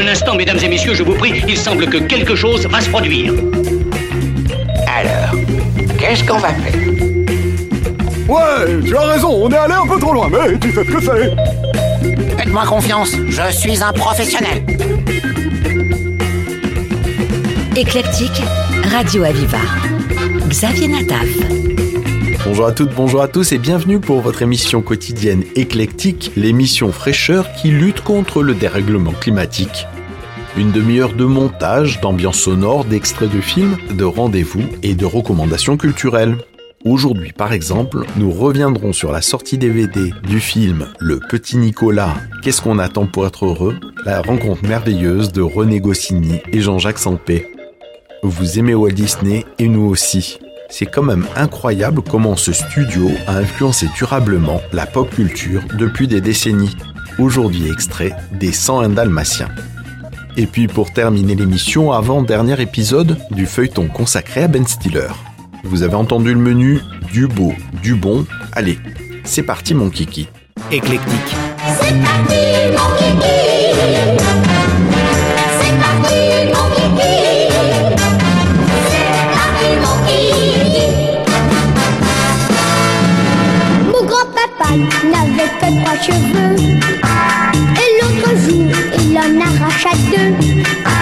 Un instant, mesdames et messieurs, je vous prie, il semble que quelque chose va se produire. Alors, qu'est-ce qu'on va faire? Ouais, tu as raison, on est allé un peu trop loin, mais tu sais ce que c'est. Faites-moi confiance, je suis un professionnel. Éclectique, Radio Aviva. Xavier Nataf. Bonjour à toutes, bonjour à tous et bienvenue pour votre émission quotidienne éclectique, l'émission fraîcheur qui lutte contre le dérèglement climatique. Une demi-heure de montage, d'ambiance sonore, d'extraits de films, de rendez-vous et de recommandations culturelles. Aujourd'hui, par exemple, nous reviendrons sur la sortie DVD du film Le Petit Nicolas, Qu'est-ce qu'on attend pour être heureux? La rencontre merveilleuse de René Goscinny et Jean-Jacques Sampé. Vous aimez Walt Disney et nous aussi. C'est quand même incroyable comment ce studio a influencé durablement la pop culture depuis des décennies. Aujourd'hui extrait des 101 Dalmatiens. Et puis pour terminer l'émission, avant-dernier épisode du feuilleton consacré à Ben Stiller. Vous avez entendu le menu du beau, du bon. Allez, c'est parti mon kiki. Éclectique. C'est parti mon kiki n'avait que trois cheveux. Et l'autre jour il en arracha deux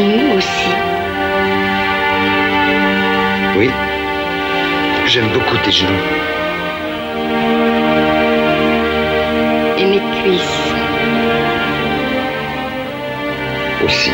aussi. Oui. J'aime beaucoup tes genoux. Et mes cuisses. Aussi.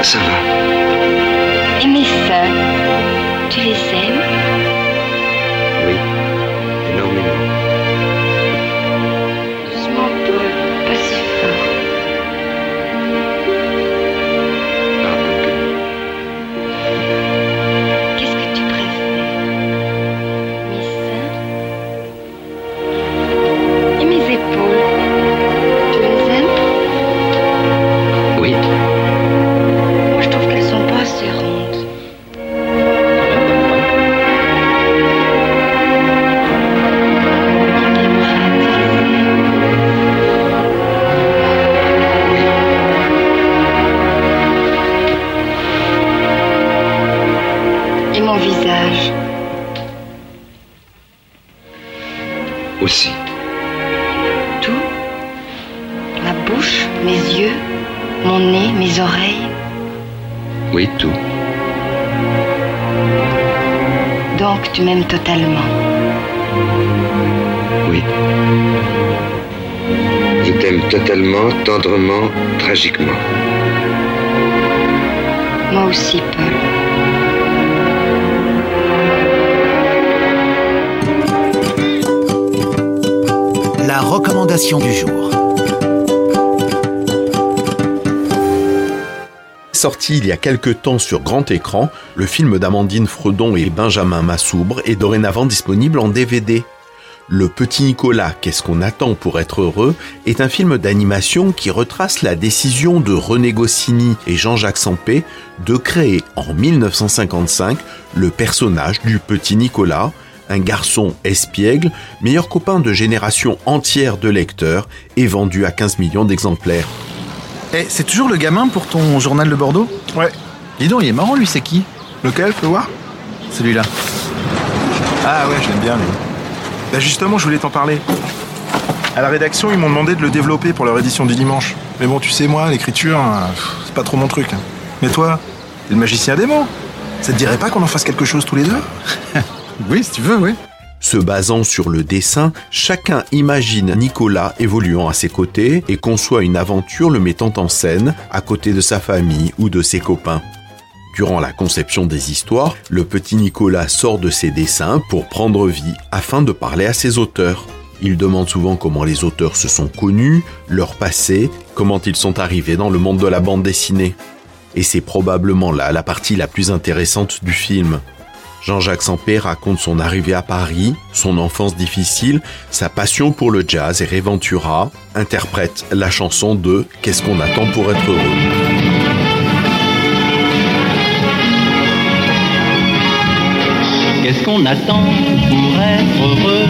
Ça va. Et mes sœurs, tu les aimes? Aussi. Tout. La bouche, mes yeux, mon nez, mes oreilles. Oui, tout. Donc tu m'aimes totalement. Oui. Je t'aime totalement, tendrement, tragiquement. Moi aussi, recommandation du jour. Sorti il y a quelque temps sur grand écran, le film d'Amandine Fredon et Benjamin Massoubre est dorénavant disponible en DVD. Le petit Nicolas, qu'est-ce qu'on attend pour être heureux, est un film d'animation qui retrace la décision de René Goscinny et Jean-Jacques Sampé de créer en 1955 le personnage du petit Nicolas, un garçon espiègle, meilleur copain de génération entière de lecteurs et vendu à 15 millions d'exemplaires. Eh, c'est toujours le gamin pour ton journal de Bordeaux? Ouais. Dis donc, il est marrant, lui, c'est qui? Lequel, peux voir Celui-là. Ah ouais, je l'aime bien, lui. Bah justement, je voulais t'en parler. À la rédaction, ils m'ont demandé de le développer pour leur édition du dimanche. Mais bon, tu sais, moi, l'écriture, pff, c'est pas trop mon truc. hein. Mais toi, t'es le magicien des mots. Ça te dirait pas qu'on en fasse quelque chose tous les deux? Oui, si tu veux, oui. Se basant sur le dessin, chacun imagine Nicolas évoluant à ses côtés et conçoit une aventure le mettant en scène à côté de sa famille ou de ses copains. Durant la conception des histoires, le petit Nicolas sort de ses dessins pour prendre vie afin de parler à ses auteurs. Il demande souvent comment les auteurs se sont connus, leur passé, comment ils sont arrivés dans le monde de la bande dessinée. Et c'est probablement là la partie la plus intéressante du film. Jean-Jacques Sampé raconte son arrivée à Paris, son enfance difficile, sa passion pour le jazz et Ray Ventura interprète la chanson de Qu'est-ce qu'on attend pour être heureux. Qu'est-ce qu'on attend pour être heureux?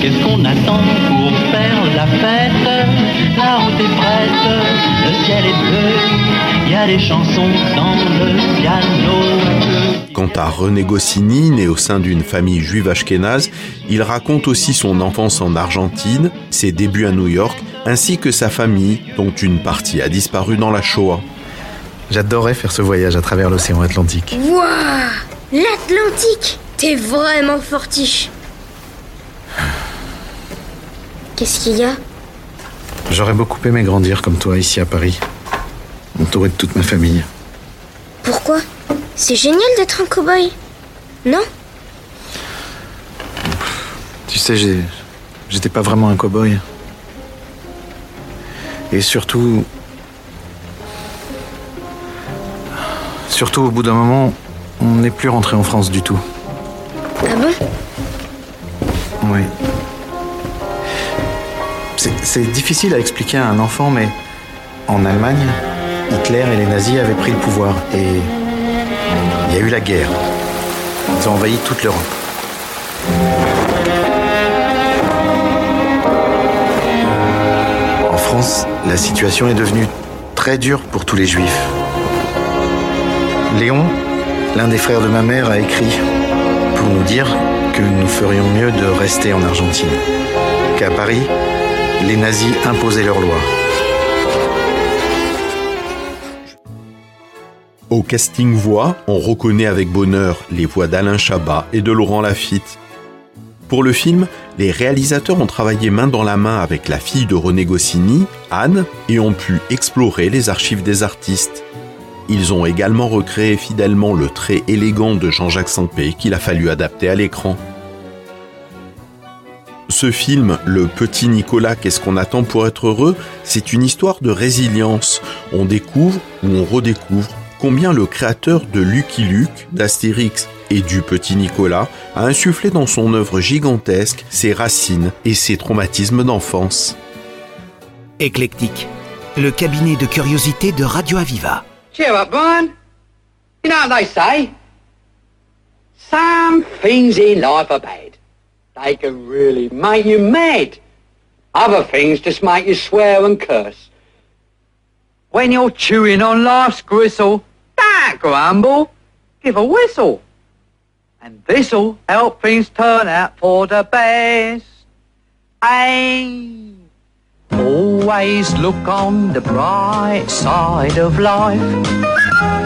Qu'est-ce qu'on attend pour faire la fête? La route est prête, le ciel est bleu, il y a des chansons dans le piano. Quant à René Goscinny, né au sein d'une famille juive ashkénaze, il raconte aussi son enfance en Argentine, ses débuts à New York, ainsi que sa famille, dont une partie a disparu dans la Shoah. J'adorerais faire ce voyage à travers l'océan Atlantique. Waouh L'Atlantique T'es vraiment fortiche. Qu'est-ce qu'il y a? J'aurais beaucoup aimé grandir comme toi ici à Paris, entouré de toute ma famille. Pourquoi? C'est génial d'être un cow-boy. Non? Tu sais, j'ai- j'étais pas vraiment un cow-boy. Et surtout. Surtout au bout d'un moment, on n'est plus rentré en France du tout. Ah bon? C'est- difficile à expliquer à un enfant, mais en Allemagne, Hitler et les nazis avaient pris le pouvoir et il y a eu la guerre. Ils ont envahi toute l'Europe. En France, la situation est devenue très dure pour tous les juifs. Léon, l'un des frères de ma mère, a écrit pour nous dire que nous ferions mieux de rester en Argentine. Qu'à Paris, les nazis imposaient leurs lois. Au casting voix, on reconnaît avec bonheur les voix d'Alain Chabat et de Laurent Lafitte. Pour le film, les réalisateurs ont travaillé main dans la main avec la fille de René Goscinny, Anne, et ont pu explorer les archives des artistes. Ils ont également recréé fidèlement le trait élégant de Jean-Jacques Sampé qu'il a fallu adapter à l'écran. Ce film, Le Petit Nicolas, qu'est-ce qu'on attend pour être heureux? C'est une histoire de résilience. On découvre ou on redécouvre combien le créateur de Lucky Luke, d'Astérix et du Petit Nicolas a insufflé dans son œuvre gigantesque ses racines et ses traumatismes d'enfance. Éclectique, le cabinet de curiosité de Radio Aviva. Cheer up, Brian. You know what they say? Some things in life are bad. They can really make you mad. Other things just make you swear and curse. When you're chewing on life's gristle, don't grumble. Give a whistle. And this'll help things turn out for the best. Hey, always look on the bright side of life.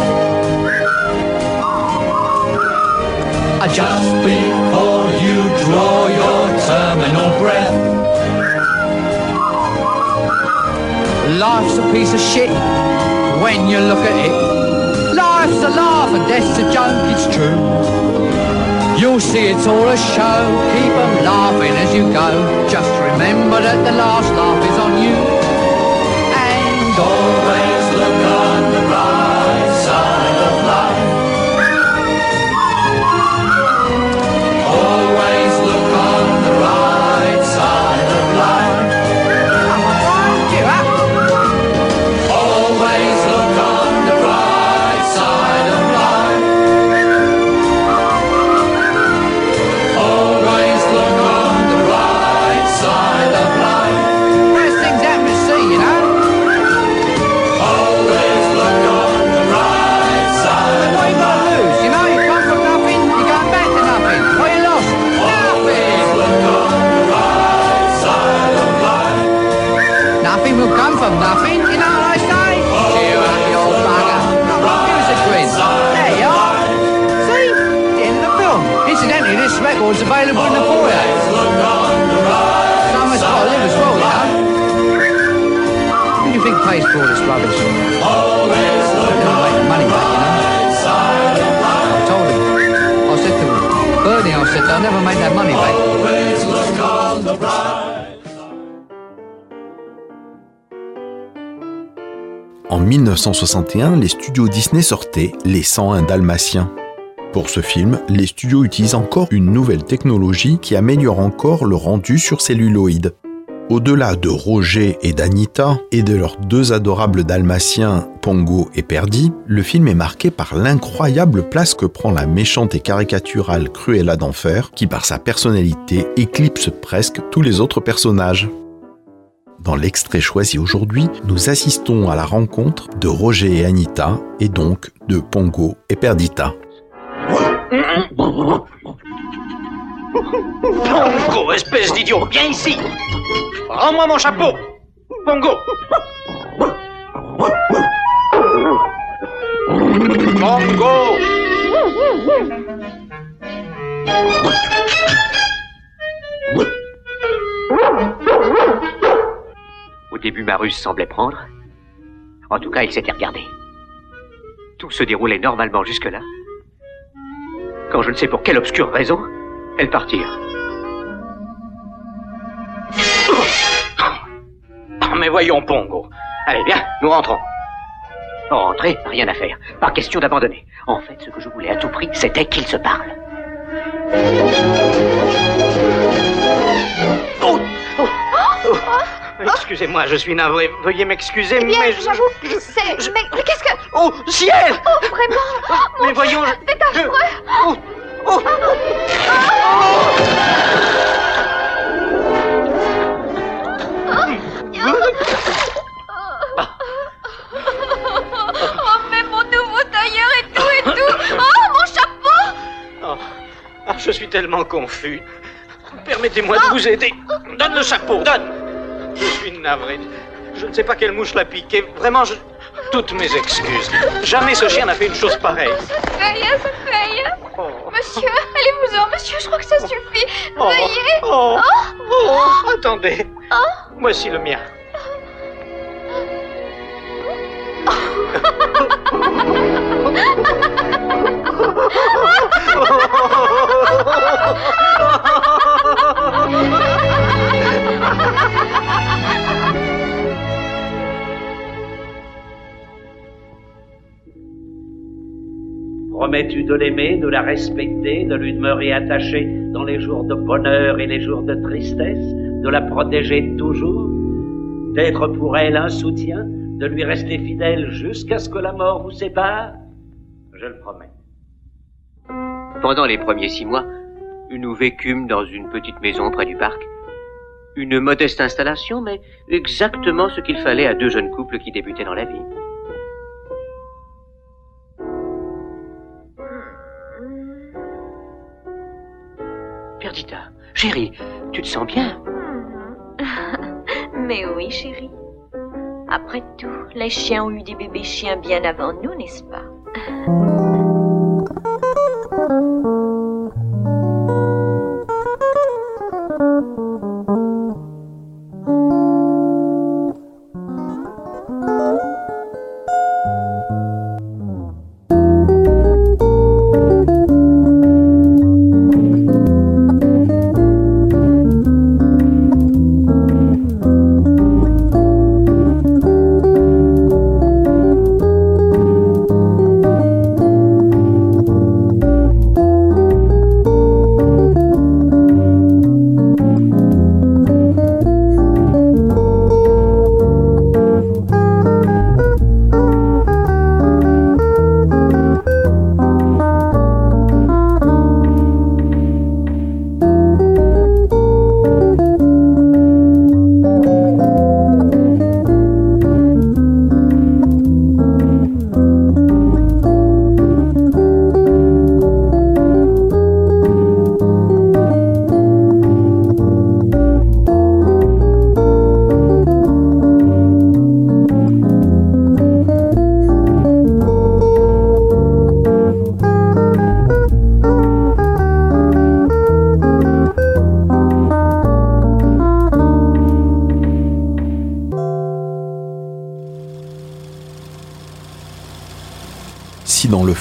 Just before you draw your terminal breath. Life's a piece of shit when you look at it. Life's a laugh and death's a joke, it's true. You'll see it's all a show, keep 'em laughing as you go. Just remember that the last laugh is on you. And always En 1961, les studios Disney sortaient Les 101 Dalmatiens. Pour ce film, les studios utilisent encore une nouvelle technologie qui améliore encore le rendu sur celluloïd. Au-delà de Roger et d'Anita et de leurs deux adorables dalmatiens, Pongo et Perdy, le film est marqué par l'incroyable place que prend la méchante et caricaturale Cruella d'Enfer, qui par sa personnalité éclipse presque tous les autres personnages. Dans l'extrait choisi aujourd'hui, nous assistons à la rencontre de Roger et Anita, et donc de Pongo et Perdita. Pongo, espèce d'idiot, viens ici Rends-moi mon chapeau Pongo Pongo Au début, ma ruse semblait prendre. En tout cas, il s'était regardé. Tout se déroulait normalement jusque-là. Quand je ne sais pour quelle obscure raison, elles partirent. Mais voyons, Pongo. Allez, bien, nous rentrons. Rentrer, rien à faire. Pas question d'abandonner. En fait, ce que je voulais à tout prix, c'était qu'ils se parlent. Oh, oh, oh. Excusez-moi, je suis navré. Veuillez m'excuser, Eh mais je... j'avoue, c'est... Mais, mais qu'est-ce que... Oh, ciel Oh, vraiment Mais Mon voyons, je- C'est affreux Oh, oh. Oh, mais mon nouveau tailleur et tout et tout Oh, mon chapeau Oh, je suis tellement confus. Permettez-moi de vous aider. Donne le chapeau, donne. Je suis navré. Je ne sais pas quelle mouche l'a piqué. Vraiment, je... Toutes mes excuses. Jamais ce chien n'a fait une chose feia Oh. Me monsieur, allez-vous-en, monsieur, je crois que ça suffit. Oh, Veuillez. oh, Oh. oh, attendez. Oh. Voici le mien. Promets-tu de l'aimer, de la respecter, de lui demeurer attaché dans les jours de bonheur et les jours de tristesse, de la protéger toujours, d'être pour elle un soutien, de lui rester fidèle jusqu'à ce que la mort vous sépare Je le promets. Pendant les premiers six mois, nous vécûmes dans une petite maison près du parc. Une modeste installation, mais exactement ce qu'il fallait à deux jeunes couples qui débutaient dans la vie. Chérie, tu te sens bien? Mais oui, chérie. Après tout, les chiens ont eu des bébés chiens bien avant nous, n'est-ce pas?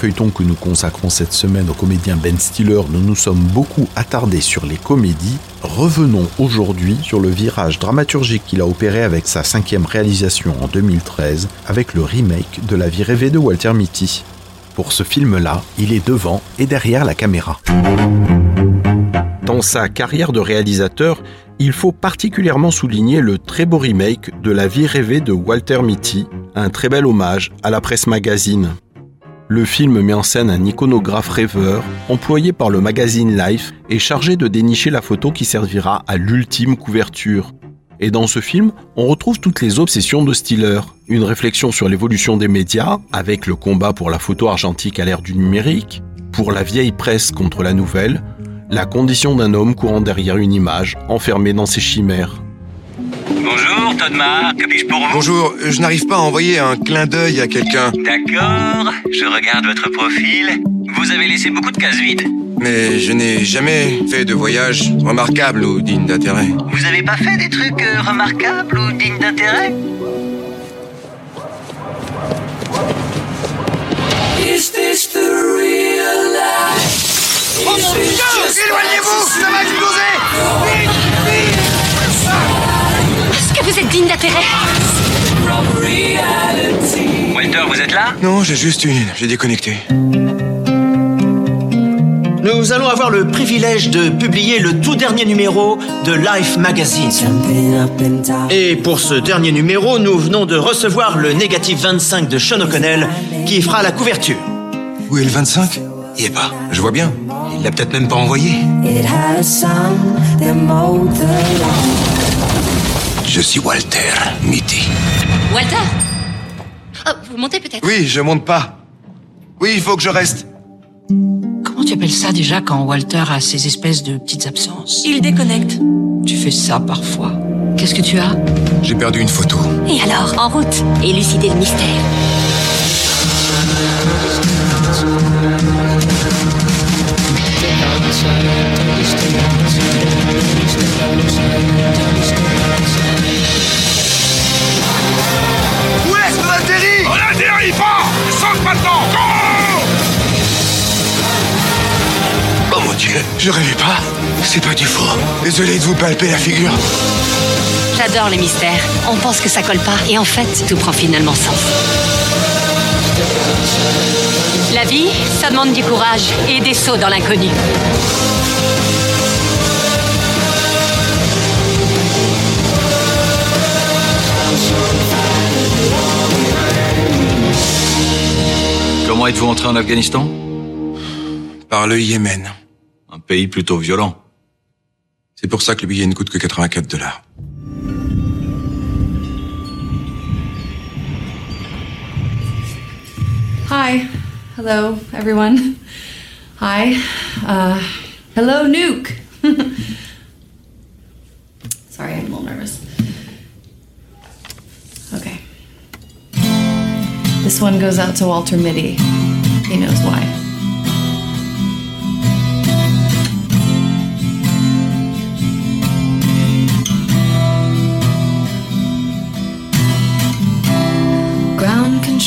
feuilleton que nous consacrons cette semaine au comédien Ben Stiller, nous nous sommes beaucoup attardés sur les comédies, revenons aujourd'hui sur le virage dramaturgique qu'il a opéré avec sa cinquième réalisation en 2013, avec le remake de La vie rêvée de Walter Mitty. Pour ce film-là, il est devant et derrière la caméra. Dans sa carrière de réalisateur, il faut particulièrement souligner le très beau remake de La vie rêvée de Walter Mitty, un très bel hommage à la presse magazine. Le film met en scène un iconographe rêveur, employé par le magazine Life et chargé de dénicher la photo qui servira à l'ultime couverture. Et dans ce film, on retrouve toutes les obsessions de Stiller. Une réflexion sur l'évolution des médias, avec le combat pour la photo argentique à l'ère du numérique, pour la vieille presse contre la nouvelle, la condition d'un homme courant derrière une image, enfermé dans ses chimères. Bonjour, Todmar, que puis-je pour vous Bonjour, je n'arrive pas à envoyer un clin d'œil à quelqu'un. D'accord, je regarde votre profil. Vous avez laissé beaucoup de cases vides. Mais je n'ai jamais fait de voyage remarquable ou digne d'intérêt. Vous avez pas fait des trucs euh, remarquables ou dignes d'intérêt? Is this the real life? Oh mon Dieu Éloignez-vous Walter, vous êtes là? Non, j'ai juste une. J'ai déconnecté. Nous allons avoir le privilège de publier le tout dernier numéro de Life Magazine. Et pour ce dernier numéro, nous venons de recevoir le négatif 25 de Sean O'Connell qui fera la couverture. Où est le 25 Il est pas. Je vois bien. Il l'a peut-être même pas envoyé. Je suis Walter Mitty. Walter Oh, Vous montez peut-être Oui, je monte pas. Oui, il faut que je reste. Comment tu appelles ça déjà quand Walter a ces espèces de petites absences Il déconnecte. Tu fais ça parfois. Qu'est-ce que tu as? J'ai perdu une photo. Et alors, en route, élucider le mystère. Dieu, je rêvais pas. C'est pas du faux. Désolé de vous palper la figure. J'adore les mystères. On pense que ça colle pas et en fait, tout prend finalement sens. La vie, ça demande du courage et des sauts dans l'inconnu. Comment êtes-vous entré en Afghanistan? Par le Yémen. Pays plutôt violent. C'est pour ça que le billet ne coûte que 84 dollars. Hi. Hello, everyone. Hi. Uh, hello, Nuke. Sorry, I'm a little nervous. Okay. This one goes out to Walter Mitty. He knows why.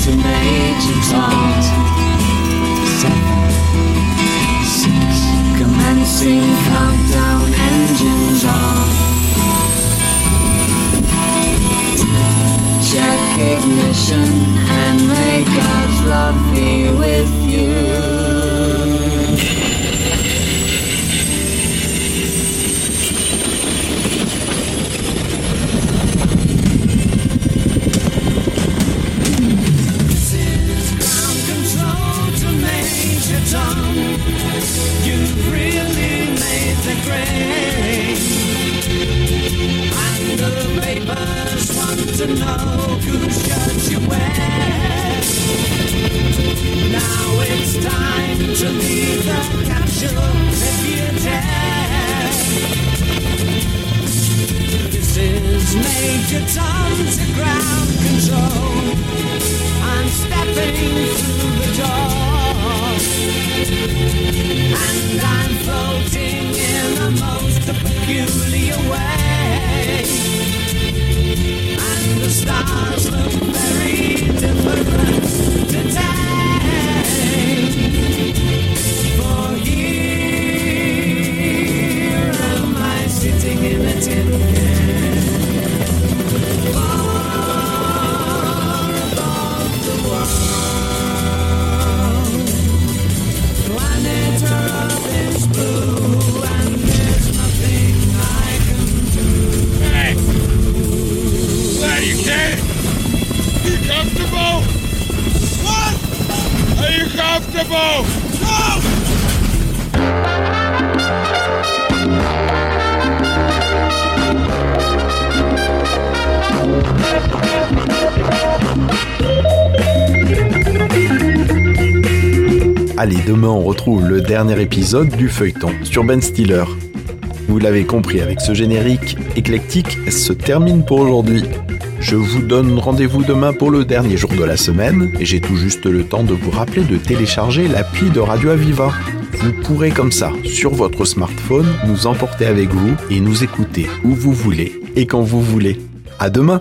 Seven, six, commencing countdown, engines to ground control. I'm stepping through the door. And I'm floating in a most peculiar way. Comfortable? What? Are you comfortable? No! Allez, demain on retrouve le dernier épisode du feuilleton sur Ben Stiller. Vous l'avez compris avec ce générique éclectique se termine pour aujourd'hui. Je vous donne rendez-vous demain pour le dernier jour de la semaine et j'ai tout juste le temps de vous rappeler de télécharger l'appli de Radio Aviva. Vous pourrez comme ça, sur votre smartphone, nous emporter avec vous et nous écouter où vous voulez et quand vous voulez. À demain!